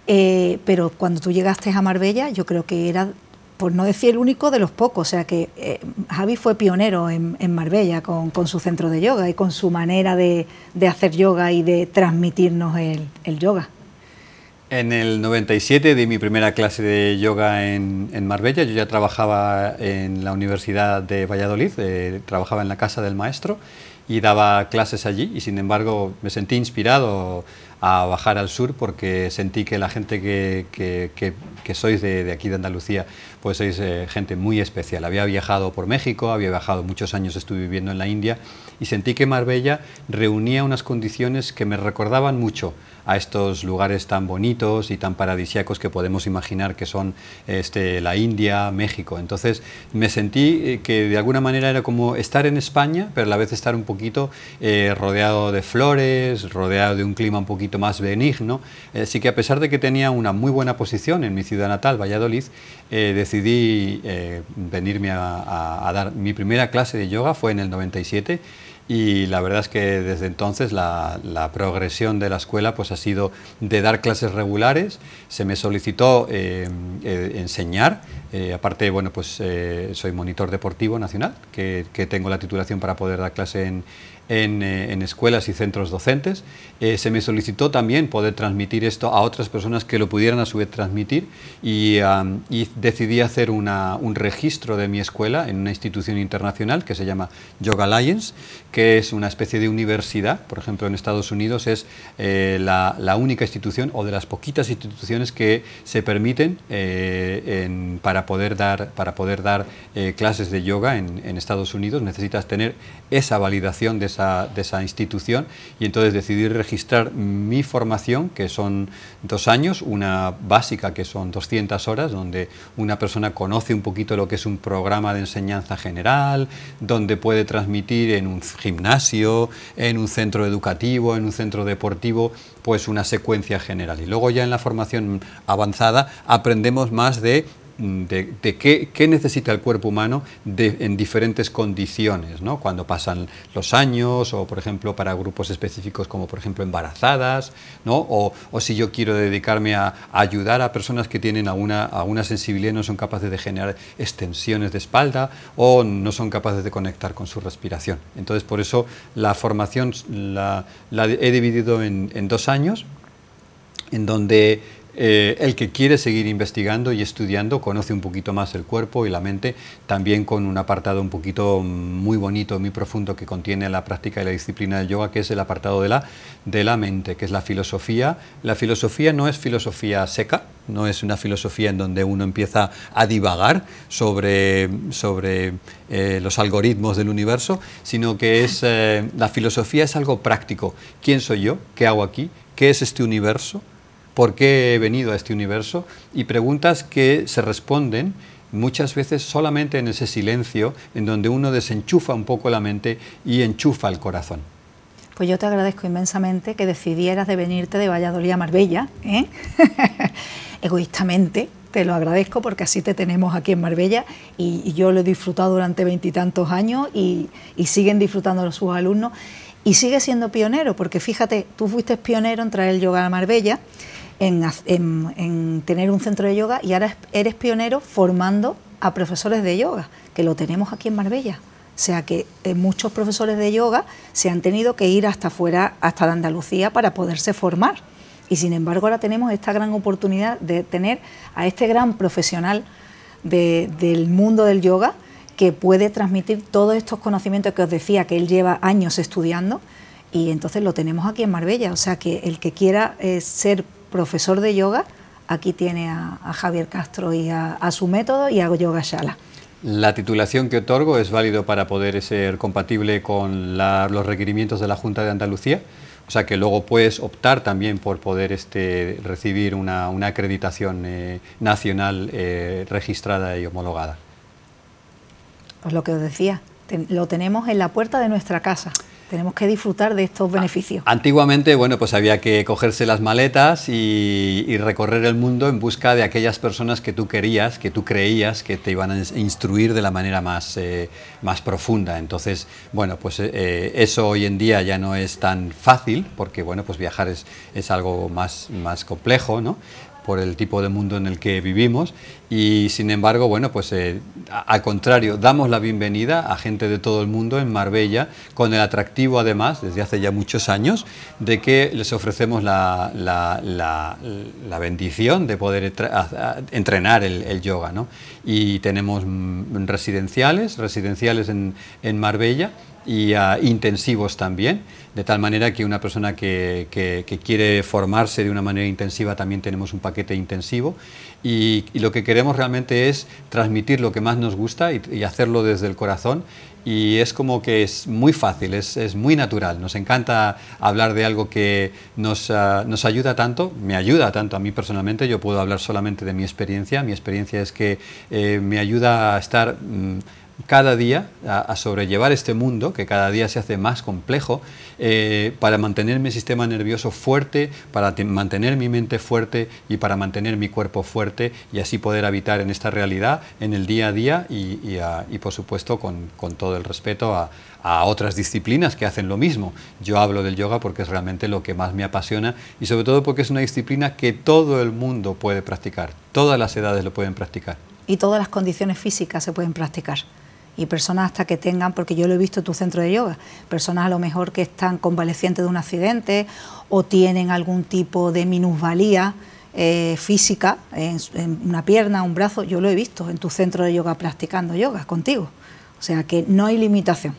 Eh, pero cuando tú llegaste a Marbella, yo creo que era, por no decir el único, de los pocos. O sea que eh, Javi fue pionero en, Marbella con, su centro de yoga y con su manera de, hacer yoga y de transmitirnos el yoga. En el 97 di mi primera clase de yoga en, Marbella. Yo ya trabajaba en la Universidad de Valladolid, eh, trabajaba en la casa del maestro y daba clases allí y sin embargo me sentí inspirado a bajar al sur porque sentí que la gente que, que, sois de, aquí de Andalucía, pues sois eh, gente muy especial. Había viajado por México, había viajado muchos años, estuve viviendo en la India y sentí que Marbella reunía unas condiciones que me recordaban mucho a estos lugares tan bonitos y tan paradisíacos que podemos imaginar que son este, la India, México. Entonces me sentí eh, que de alguna manera era como estar en España, pero a la vez estar un poquito eh, rodeado de flores, rodeado de un clima un poquito más benigno. Así que a pesar de que tenía una muy buena posición en mi ciudad natal, Valladolid, eh, decidí venirme a, a dar mi primera clase de yoga, fue en el 97 y la verdad es que desde entonces la, progresión de la escuela pues ha sido de dar clases regulares, se me solicitó eh, eh, enseñar, eh, aparte bueno pues soy monitor deportivo nacional, que, que, tengo la titulación para poder dar clase en, eh, en, escuelas y centros docentes. Eh, se me solicitó también poder transmitir esto a otras personas que lo pudieran a su vez transmitir y, decidí hacer un registro de mi escuela en una institución internacional que se llama Yoga Alliance, que es una especie de universidad, por ejemplo en Estados Unidos es eh, la, única institución o de las poquitas instituciones que se permiten para poder dar, para poder dar clases de yoga en, en Estados Unidos. Necesitas tener esa validación de de esa institución y entonces decidí registrar mi formación, que son dos años, una básica que son 200 horas, donde una persona conoce un poquito lo que es un programa de enseñanza general, donde puede transmitir en un gimnasio, en un centro educativo, en un centro deportivo, pues una secuencia general. Y luego ya en la formación avanzada aprendemos más de De, qué, necesita el cuerpo humano en diferentes condiciones, ¿no? cuando pasan los años o, por ejemplo, para grupos específicos como, por ejemplo, embarazadas, ¿no? o, si yo quiero dedicarme a, ayudar a personas que tienen alguna, alguna sensibilidad y no son capaces de generar extensiones de espalda o no son capaces de conectar con su respiración. Entonces, por eso la formación la, he dividido en, en dos años, en donde eh, el que quiere seguir investigando y estudiando conoce un poquito más el cuerpo y la mente, también con un apartado un poquito muy bonito, muy profundo que contiene la práctica y la disciplina del yoga, que es el apartado de la, de la mente, que es la filosofía. La filosofía no es filosofía seca, no es una filosofía en donde uno empieza a divagar sobre, sobre eh, los algoritmos del universo, sino que es, eh, la filosofía es algo práctico. ¿Quién soy yo? ¿Qué hago aquí? ¿Qué es este universo? Por qué he venido a este universo y preguntas que se responden muchas veces solamente en ese silencio en donde uno desenchufa un poco la mente y enchufa el corazón. Pues yo te agradezco inmensamente que decidieras de venirte de Valladolid a Marbella, ¿eh? <laughs> egoístamente, te lo agradezco porque así te tenemos aquí en Marbella y, yo lo he disfrutado durante veintitantos años y, siguen disfrutando sus alumnos y sigue siendo pionero porque fíjate, tú fuiste pionero en traer el yoga a Marbella en, tener un centro de yoga y ahora eres pionero formando a profesores de yoga, que lo tenemos aquí en Marbella. O sea que eh, muchos profesores de yoga se han tenido que ir hasta fuera, hasta de Andalucía, para poderse formar. Y sin embargo ahora tenemos esta gran oportunidad de tener a este gran profesional del mundo del yoga que puede transmitir todos estos conocimientos que os decía que él lleva años estudiando y entonces lo tenemos aquí en Marbella. O sea que el que quiera eh, ser profesor de yoga, aquí tiene a, Javier Castro y a, su método y a Yoga Shala. La titulación que otorgo es válido para poder ser compatible con los requerimientos de la Junta de Andalucía, o sea que luego puedes optar también por poder este, recibir una, acreditación eh, nacional eh, registrada y homologada. Pues lo que os decía, lo tenemos en la puerta de nuestra casa tenemos que disfrutar de estos beneficios. Antiguamente, bueno, pues había que cogerse las maletas y, recorrer el mundo en busca de aquellas personas que tú querías, que tú creías que te iban a instruir de la manera más, eh, más profunda. Entonces, bueno, pues eh, eso hoy en día ya no es tan fácil, porque bueno, pues viajar es, es algo más, más complejo, ¿no? Por el tipo de mundo en el que vivimos y sin embargo, bueno, pues eh, al contrario, damos la bienvenida a gente de todo el mundo en Marbella con el atractivo además, desde hace ya muchos años, de que les ofrecemos la, la, bendición de poder entrenar el, yoga. ¿no? Y tenemos mm, residenciales, residenciales en, en Marbella y intensivos también, de tal manera que una persona que, quiere formarse de una manera intensiva también tenemos un paquete intensivo. Y, lo que queremos realmente es transmitir lo que más nos gusta y, hacerlo desde el corazón. Y es como que es muy fácil, es, muy natural, nos encanta hablar de algo que nos, ah, nos, ayuda tanto, me ayuda tanto a mí personalmente, yo puedo hablar solamente de mi experiencia, mi experiencia es que eh, me ayuda a estar... Mm, cada día a, sobrellevar este mundo que cada día se hace más complejo eh, para mantener mi sistema nervioso fuerte, para mantener mi mente fuerte y para mantener mi cuerpo fuerte y así poder habitar en esta realidad en el día a día y, por supuesto con, todo el respeto a, a otras disciplinas que hacen lo mismo. Yo hablo del yoga porque es realmente lo que más me apasiona y sobre todo porque es una disciplina que todo el mundo puede practicar, todas las edades lo pueden practicar. Y todas las condiciones físicas se pueden practicar y personas hasta que tengan, porque yo lo he visto en tu centro de yoga, personas a lo mejor que están convalecientes de un accidente o tienen algún tipo de minusvalía eh, física en, una pierna, un brazo, yo lo he visto en tu centro de yoga practicando yoga contigo. O sea que no hay limitación.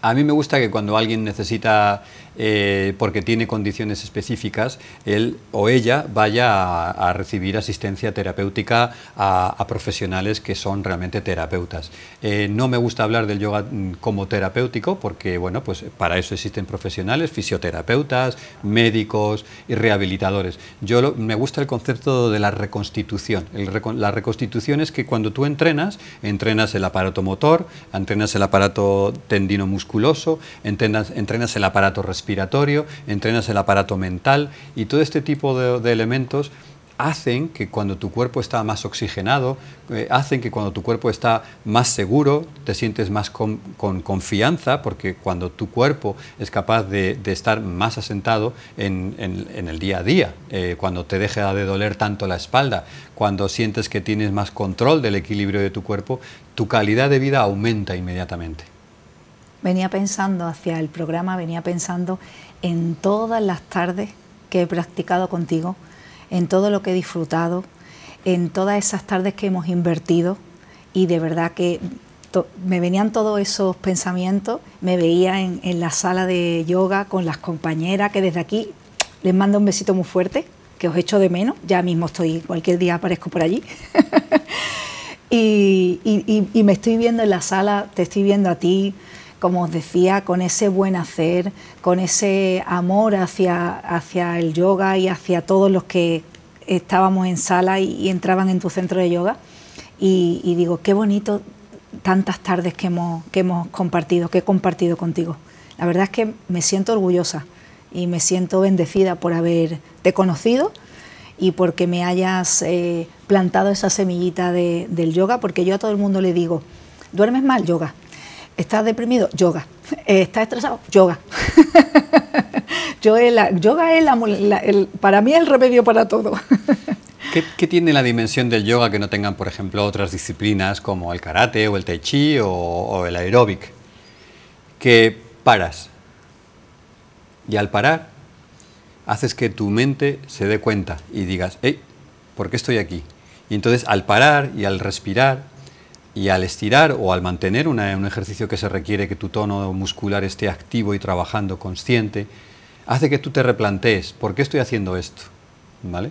A mí me gusta que cuando alguien necesita eh, porque tiene condiciones específicas, él o ella vaya a, recibir asistencia terapéutica a, profesionales que son realmente terapeutas. Eh, no me gusta hablar del yoga mm, como terapéutico porque, bueno, pues para eso existen profesionales, fisioterapeutas, médicos y rehabilitadores. Yo me gusta el concepto de la reconstitución. la reconstitución es que cuando tú entrenas, entrenas el aparato motor, entrenas el aparato tendino musculoso, entrenas, entrenas el aparato respiratorio, respiratorio, entrenas el aparato mental y todo este tipo de, elementos hacen que cuando tu cuerpo está más oxigenado, eh, hacen que cuando tu cuerpo está más seguro, te sientes más con, confianza, porque cuando tu cuerpo es capaz de, estar más asentado en, el día a día, eh, cuando te deja de doler tanto la espalda, cuando sientes que tienes más control del equilibrio de tu cuerpo, tu calidad de vida aumenta inmediatamente venía pensando hacia el programa, venía pensando en todas las tardes que he practicado contigo, en todo lo que he disfrutado, en todas esas tardes que hemos invertido y de verdad que me venían todos esos pensamientos, me veía en, la sala de yoga con las compañeras que desde aquí les mando un besito muy fuerte, que os echo de menos, ya mismo estoy, cualquier día aparezco por allí. <laughs> y, me estoy viendo en la sala, te estoy viendo a ti, como os decía, con ese buen hacer, con ese amor hacia, hacia el yoga y hacia todos los que estábamos en sala y, entraban en tu centro de yoga. Y, digo, qué bonito tantas tardes que hemos, que hemos compartido, que he compartido contigo. La verdad es que me siento orgullosa y me siento bendecida por haberte conocido y porque me hayas eh, plantado esa semillita del yoga, porque yo a todo el mundo le digo, ¿duermes mal? Yoga. ¿Estás deprimido? Yoga. Eh, ¿Estás estresado? Yoga. <laughs> yoga es el, para mí el remedio para todo. ¿Qué, tiene la dimensión del yoga que no tengan, por ejemplo, otras disciplinas como el karate o el tai chi o, el aeróbic? Que paras. Y al parar, haces que tu mente se dé cuenta y digas, hey, ¿por qué estoy aquí? Y entonces al parar y al respirar y al estirar o al mantener un ejercicio que se requiere que tu tono muscular esté activo y trabajando consciente, hace que tú te replantees, ¿por qué estoy haciendo esto? ¿Vale?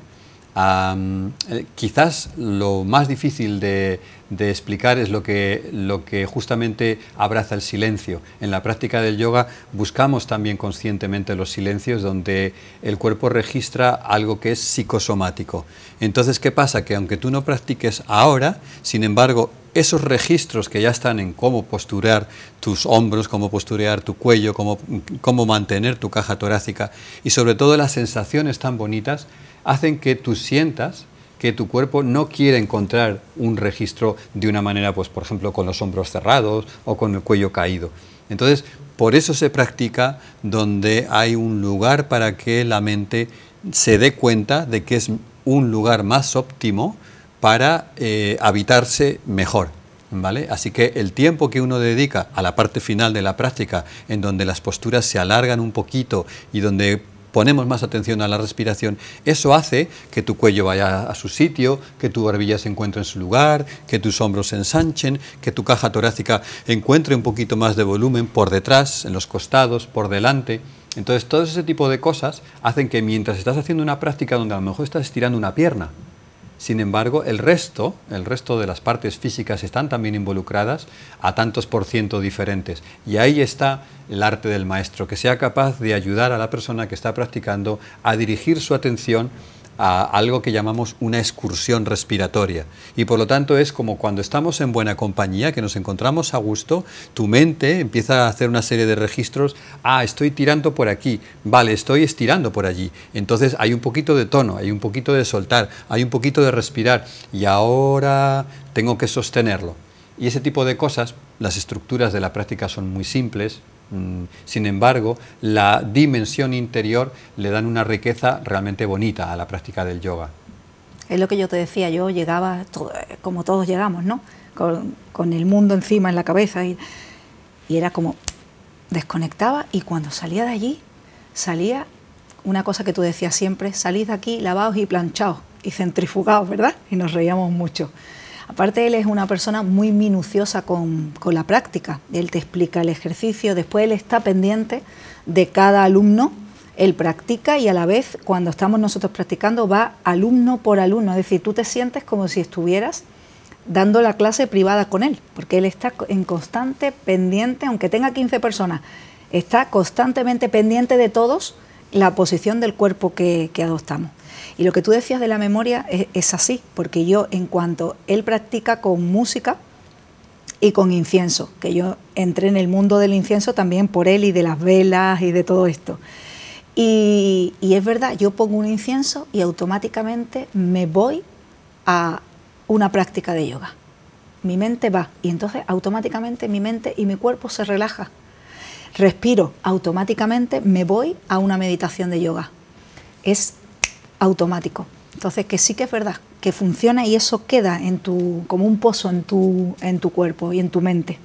Eh, quizás lo más difícil de, explicar es lo que, lo que justamente abraza el silencio. En la práctica del yoga buscamos también conscientemente los silencios donde el cuerpo registra algo que es psicosomático. Entonces, ¿qué pasa? Que aunque tú no practiques ahora, sin embargo, esos registros que ya están en cómo posturar tus hombros, cómo posturear tu cuello, cómo, cómo mantener tu caja torácica y sobre todo las sensaciones tan bonitas hacen que tú sientas que tu cuerpo no quiere encontrar un registro de una manera, pues por ejemplo, con los hombros cerrados o con el cuello caído. Entonces, por eso se practica donde hay un lugar para que la mente se dé cuenta de que es un lugar más óptimo para eh, habitarse mejor. ¿Vale? Así que el tiempo que uno dedica a la parte final de la práctica, en donde las posturas se alargan un poquito y donde ponemos más atención a la respiración, eso hace que tu cuello vaya a su sitio, que tu barbilla se encuentre en su lugar, que tus hombros se ensanchen, que tu caja torácica encuentre un poquito más de volumen por detrás, en los costados, por delante. Entonces, todo ese tipo de cosas hacen que mientras estás haciendo una práctica donde a lo mejor estás estirando una pierna, sin embargo, el resto, el resto de las partes físicas están también involucradas a tantos por ciento diferentes. Y ahí está el arte del maestro, que sea capaz de ayudar a la persona que está practicando a dirigir su atención a algo que llamamos una excursión respiratoria. Y por lo tanto es como cuando estamos en buena compañía, que nos encontramos a gusto, tu mente empieza a hacer una serie de registros, ah, estoy tirando por aquí, vale, estoy estirando por allí. Entonces hay un poquito de tono, hay un poquito de soltar, hay un poquito de respirar y ahora tengo que sostenerlo. Y ese tipo de cosas, las estructuras de la práctica son muy simples, sin embargo, la dimensión interior le dan una riqueza realmente bonita a la práctica del yoga. Es lo que yo te decía, yo llegaba, como todos llegamos, ¿no? Con, el mundo encima en la cabeza y, y era como desconectaba y cuando salía de allí salía una cosa que tú decías siempre, salid de aquí lavados y planchados y centrifugados, ¿verdad? Y nos reíamos mucho. Aparte, él es una persona muy minuciosa con, la práctica. Él te explica el ejercicio, después él está pendiente de cada alumno, él practica y a la vez, cuando estamos nosotros practicando, va alumno por alumno. Es decir, tú te sientes como si estuvieras dando la clase privada con él, porque él está en constante pendiente, aunque tenga 15 personas, está constantemente pendiente de todos la posición del cuerpo que adoptamos. Y lo que tú decías de la memoria es, así, porque yo en cuanto él practica con música y con incienso, que yo entré en el mundo del incienso también por él y de las velas y de todo esto. Y, y es verdad, yo pongo un incienso y automáticamente me voy a una práctica de yoga. Mi mente va y entonces automáticamente mi mente y mi cuerpo se relaja. Respiro, automáticamente me voy a una meditación de yoga. Es automático. Entonces, que sí que es verdad, que funciona y eso queda en tu, como un pozo en tu, en tu cuerpo y en tu mente.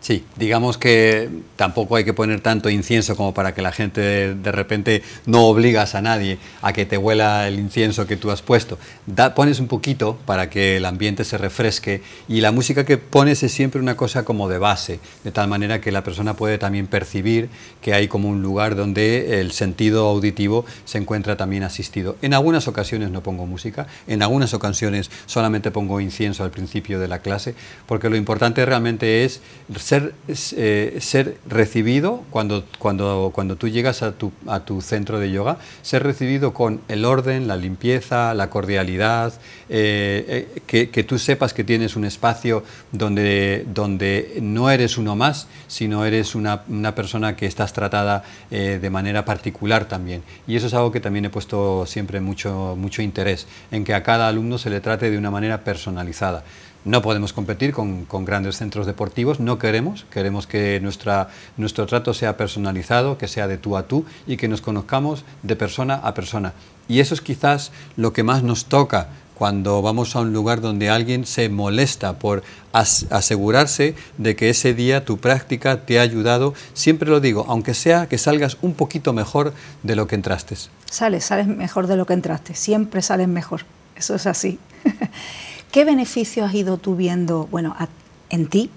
Sí, digamos que tampoco hay que poner tanto incienso como para que la gente de repente no obligas a nadie a que te huela el incienso que tú has puesto. Da, pones un poquito para que el ambiente se refresque y la música que pones es siempre una cosa como de base, de tal manera que la persona puede también percibir que hay como un lugar donde el sentido auditivo se encuentra también asistido. En algunas ocasiones no pongo música, en algunas ocasiones solamente pongo incienso al principio de la clase, porque lo importante realmente es ser, eh, ser recibido cuando, cuando, cuando tú llegas a tu, a tu centro de yoga, ser recibido con el orden, la limpieza, la cordialidad, eh, eh, que, que, tú sepas que tienes un espacio donde, donde no eres uno más, sino eres una, una persona que estás tratada de manera particular también. Y eso es algo que también he puesto siempre mucho, mucho interés, en que a cada alumno se le trate de una manera personalizada. No podemos competir con, grandes centros deportivos, no queremos, queremos que nuestra, nuestro trato sea personalizado, que sea de tú a tú y que nos conozcamos de persona a persona. Y eso es quizás lo que más nos toca cuando vamos a un lugar donde alguien se molesta por asegurarse de que ese día tu práctica te ha ayudado, siempre lo digo, aunque sea que salgas un poquito mejor de lo que entraste. Sales, sales mejor de lo que entraste, siempre sales mejor, eso es así. <laughs> ¿Qué beneficios has ido tú viendo bueno, en ti,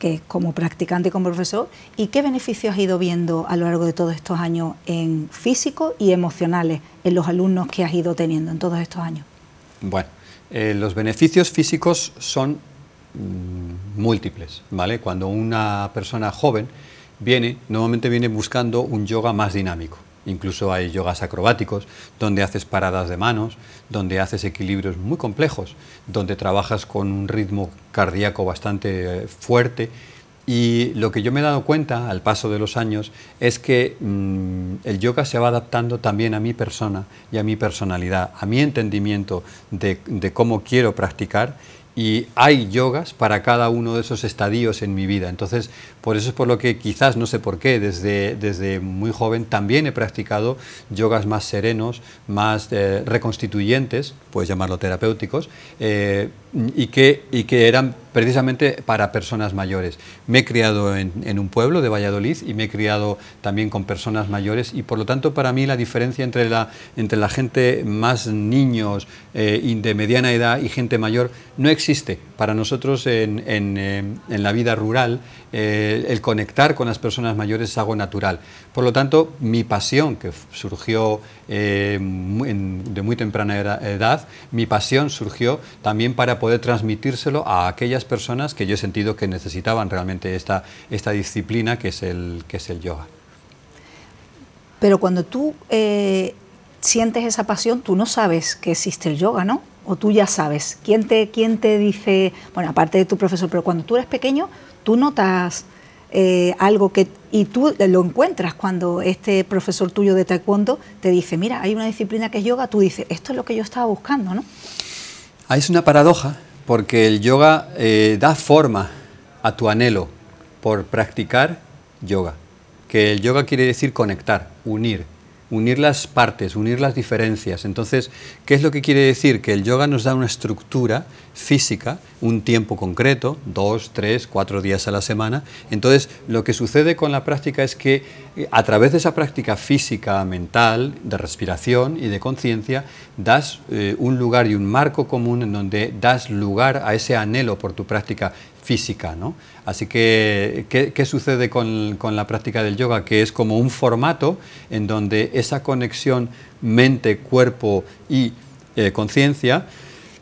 que como practicante y como profesor, y qué beneficios has ido viendo a lo largo de todos estos años en físico y emocionales en los alumnos que has ido teniendo en todos estos años? Bueno, eh, los beneficios físicos son mm, múltiples, ¿vale? Cuando una persona joven viene, normalmente viene buscando un yoga más dinámico incluso hay yogas acrobáticos, donde haces paradas de manos, donde haces equilibrios muy complejos, donde trabajas con un ritmo cardíaco bastante eh, fuerte. Y lo que yo me he dado cuenta al paso de los años es que mm, el yoga se va adaptando también a mi persona y a mi personalidad, a mi entendimiento de, de cómo quiero practicar y hay yogas para cada uno de esos estadios en mi vida. Entonces, por eso es por lo que quizás, no sé por qué, desde, desde muy joven también he practicado yogas más serenos, más eh, reconstituyentes, puedes llamarlo terapéuticos, eh, y, que, y que eran precisamente para personas mayores. Me he criado en, un pueblo de Valladolid y me he criado también con personas mayores y por lo tanto para mí la diferencia entre la, entre la gente más niños eh, de mediana edad y gente mayor no existe. Para nosotros en, en, eh, la vida rural el conectar con las personas mayores es algo natural. Por lo tanto, mi pasión, que surgió de muy temprana edad, mi pasión surgió también para poder transmitírselo a aquellas personas que yo he sentido que necesitaban realmente esta, esta disciplina que es, el, que es el yoga. Pero cuando tú eh, sientes esa pasión, tú no sabes que existe el yoga, ¿no? O tú ya sabes. ¿Quién te, quién te dice, bueno, aparte de tu profesor, pero cuando tú eres pequeño, tú notas eh, algo que, y tú lo encuentras cuando este profesor tuyo de taekwondo te dice, mira, hay una disciplina que es yoga, tú dices, esto es lo que yo estaba buscando, ¿no? Ah, es una paradoja, porque el yoga eh, da forma a tu anhelo por practicar yoga, que el yoga quiere decir conectar, unir, unir las partes, unir las diferencias. Entonces, ¿qué es lo que quiere decir? Que el yoga nos da una estructura física, un tiempo concreto, dos, tres, cuatro días a la semana. Entonces, lo que sucede con la práctica es que eh, a través de esa práctica física, mental, de respiración y de conciencia, das eh, un lugar y un marco común en donde das lugar a ese anhelo por tu práctica física. ¿no? Así que, ¿qué, sucede con, la práctica del yoga? Que es como un formato en donde esa conexión mente, cuerpo y eh, conciencia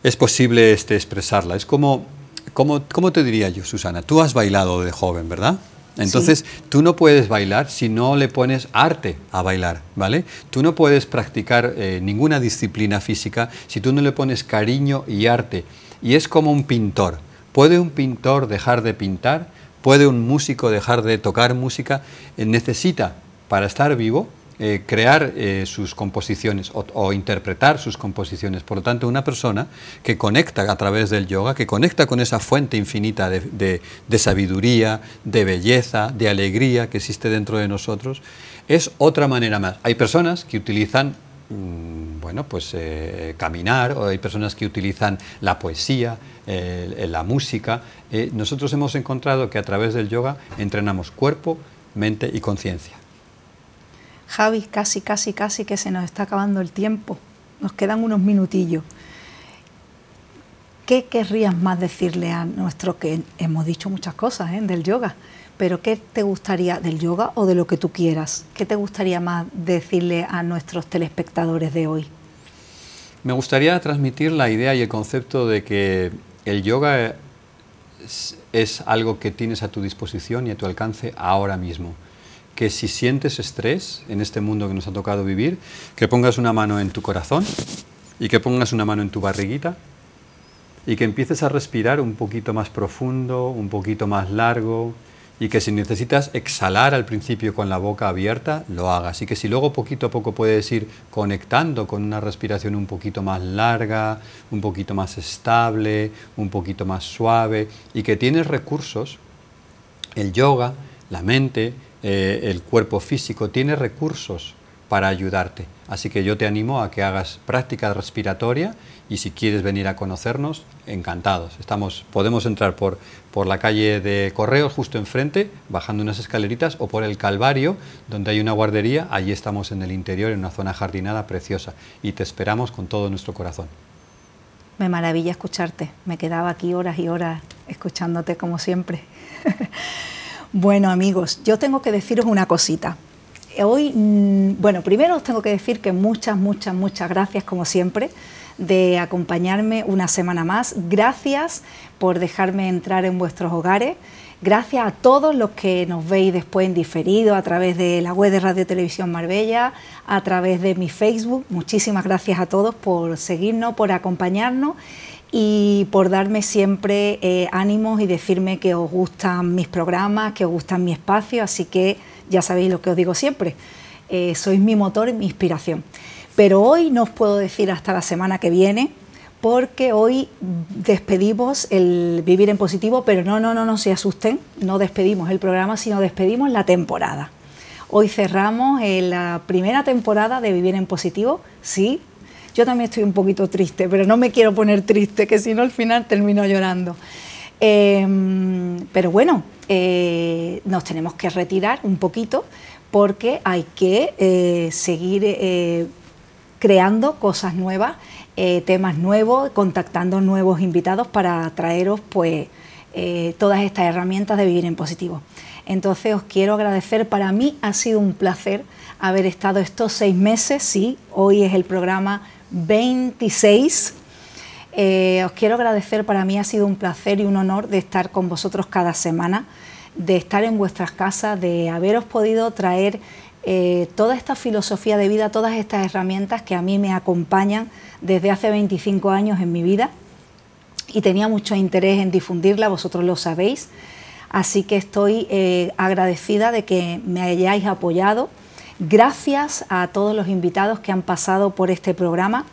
es posible este, expresarla. Es como, como, ¿cómo te diría yo, Susana? Tú has bailado de joven, ¿verdad? Entonces, tú no puedes bailar si no le pones arte a bailar, ¿vale? Tú no puedes practicar eh, ninguna disciplina física si tú no le pones cariño y arte. Y es como un pintor. ¿Puede un pintor dejar de pintar? ¿Puede un músico dejar de tocar música? Eh, necesita, para estar vivo, eh, crear eh, sus composiciones o, interpretar sus composiciones. Por lo tanto, una persona que conecta a través del yoga, que conecta con esa fuente infinita de, sabiduría, de belleza, de alegría que existe dentro de nosotros, es otra manera más. Hay personas que utilizan bueno, pues caminar, o hay personas que utilizan la poesía, la música. Eh, nosotros hemos encontrado que a través del yoga entrenamos cuerpo, mente y conciencia. Javi, casi, casi, casi que se nos está acabando el tiempo. Nos quedan unos minutillos. ¿Qué querrías más decirle a nuestro que hemos dicho muchas cosas ¿eh? del yoga? Pero ¿qué te gustaría del yoga o de lo que tú quieras? ¿Qué te gustaría más decirle a nuestros telespectadores de hoy? Me gustaría transmitir la idea y el concepto de que el yoga es, algo que tienes a tu disposición y a tu alcance ahora mismo. Que si sientes estrés en este mundo que nos ha tocado vivir, que pongas una mano en tu corazón y que pongas una mano en tu barriguita y que empieces a respirar un poquito más profundo, un poquito más largo, y que si necesitas exhalar al principio con la boca abierta, lo hagas. Y que si luego poquito a poco puedes ir conectando con una respiración un poquito más larga, un poquito más estable, un poquito más suave, y que tienes recursos, el yoga, la mente, eh, el cuerpo físico, tiene recursos para ayudarte. Así que yo te animo a que hagas práctica respiratoria y si quieres venir a conocernos, encantados. Estamos, podemos entrar por, por la calle de Correos justo enfrente, bajando unas escaleritas, o por el Calvario, donde hay una guardería. Allí estamos en el interior, en una zona jardinada preciosa. Y te esperamos con todo nuestro corazón. Me maravilla escucharte. Me quedaba aquí horas y horas escuchándote como siempre. <laughs> bueno amigos, yo tengo que deciros una cosita hoy, mm, bueno, primero os tengo que decir que muchas, muchas, muchas gracias como siempre de acompañarme una semana más. Gracias por dejarme entrar en vuestros hogares. Gracias a todos los que nos veis después en diferido a través de la web de Radio Televisión Marbella, a través de mi Facebook. Muchísimas gracias a todos por seguirnos, por acompañarnos y por darme siempre eh, ánimos y decirme que os gustan mis programas, que os gustan mi espacio. Así que ya sabéis lo que os digo siempre. Eh, sois mi motor y mi inspiración. Pero hoy no os puedo decir hasta la semana que viene, porque hoy despedimos el Vivir en Positivo, pero no, no, no, no se asusten, no despedimos el programa, sino despedimos la temporada. Hoy cerramos eh, la primera temporada de Vivir en Positivo, sí. Yo también estoy un poquito triste, pero no me quiero poner triste, que si no al final termino llorando. Em, pero bueno, eh, nos tenemos que retirar un poquito porque hay que eh, seguir creando cosas nuevas eh, temas nuevos, contactando nuevos invitados para traeros pues eh, todas estas herramientas de vivir en positivo. Entonces os quiero agradecer, para mí ha sido un placer haber estado estos seis meses, sí, hoy es el programa 26. Eh, os quiero agradecer, para mí ha sido un placer y un honor de estar con vosotros cada semana, de estar en vuestras casas, de haberos podido traer toda esta filosofía de vida, todas estas herramientas que a mí me acompañan desde hace 25 años en mi vida y tenía mucho interés en difundirla, vosotros lo sabéis, así que estoy eh, agradecida de que me hayáis apoyado. Gracias a todos los invitados que han pasado por este programa.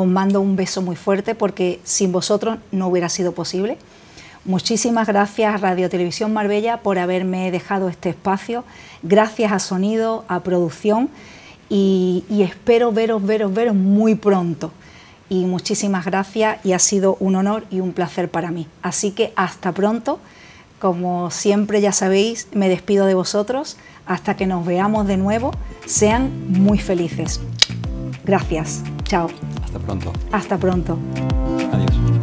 Os mando un beso muy fuerte porque sin vosotros no hubiera sido posible. Muchísimas gracias Radio Televisión Marbella por haberme dejado este espacio. Gracias a Sonido, a Producción y, espero veros, veros, veros muy pronto. Y muchísimas gracias y ha sido un honor y un placer para mí. Así que hasta pronto. Como siempre ya sabéis, me despido de vosotros. Hasta que nos veamos de nuevo, sean muy felices. Gracias. Chao. Hasta pronto. Hasta pronto. Adiós.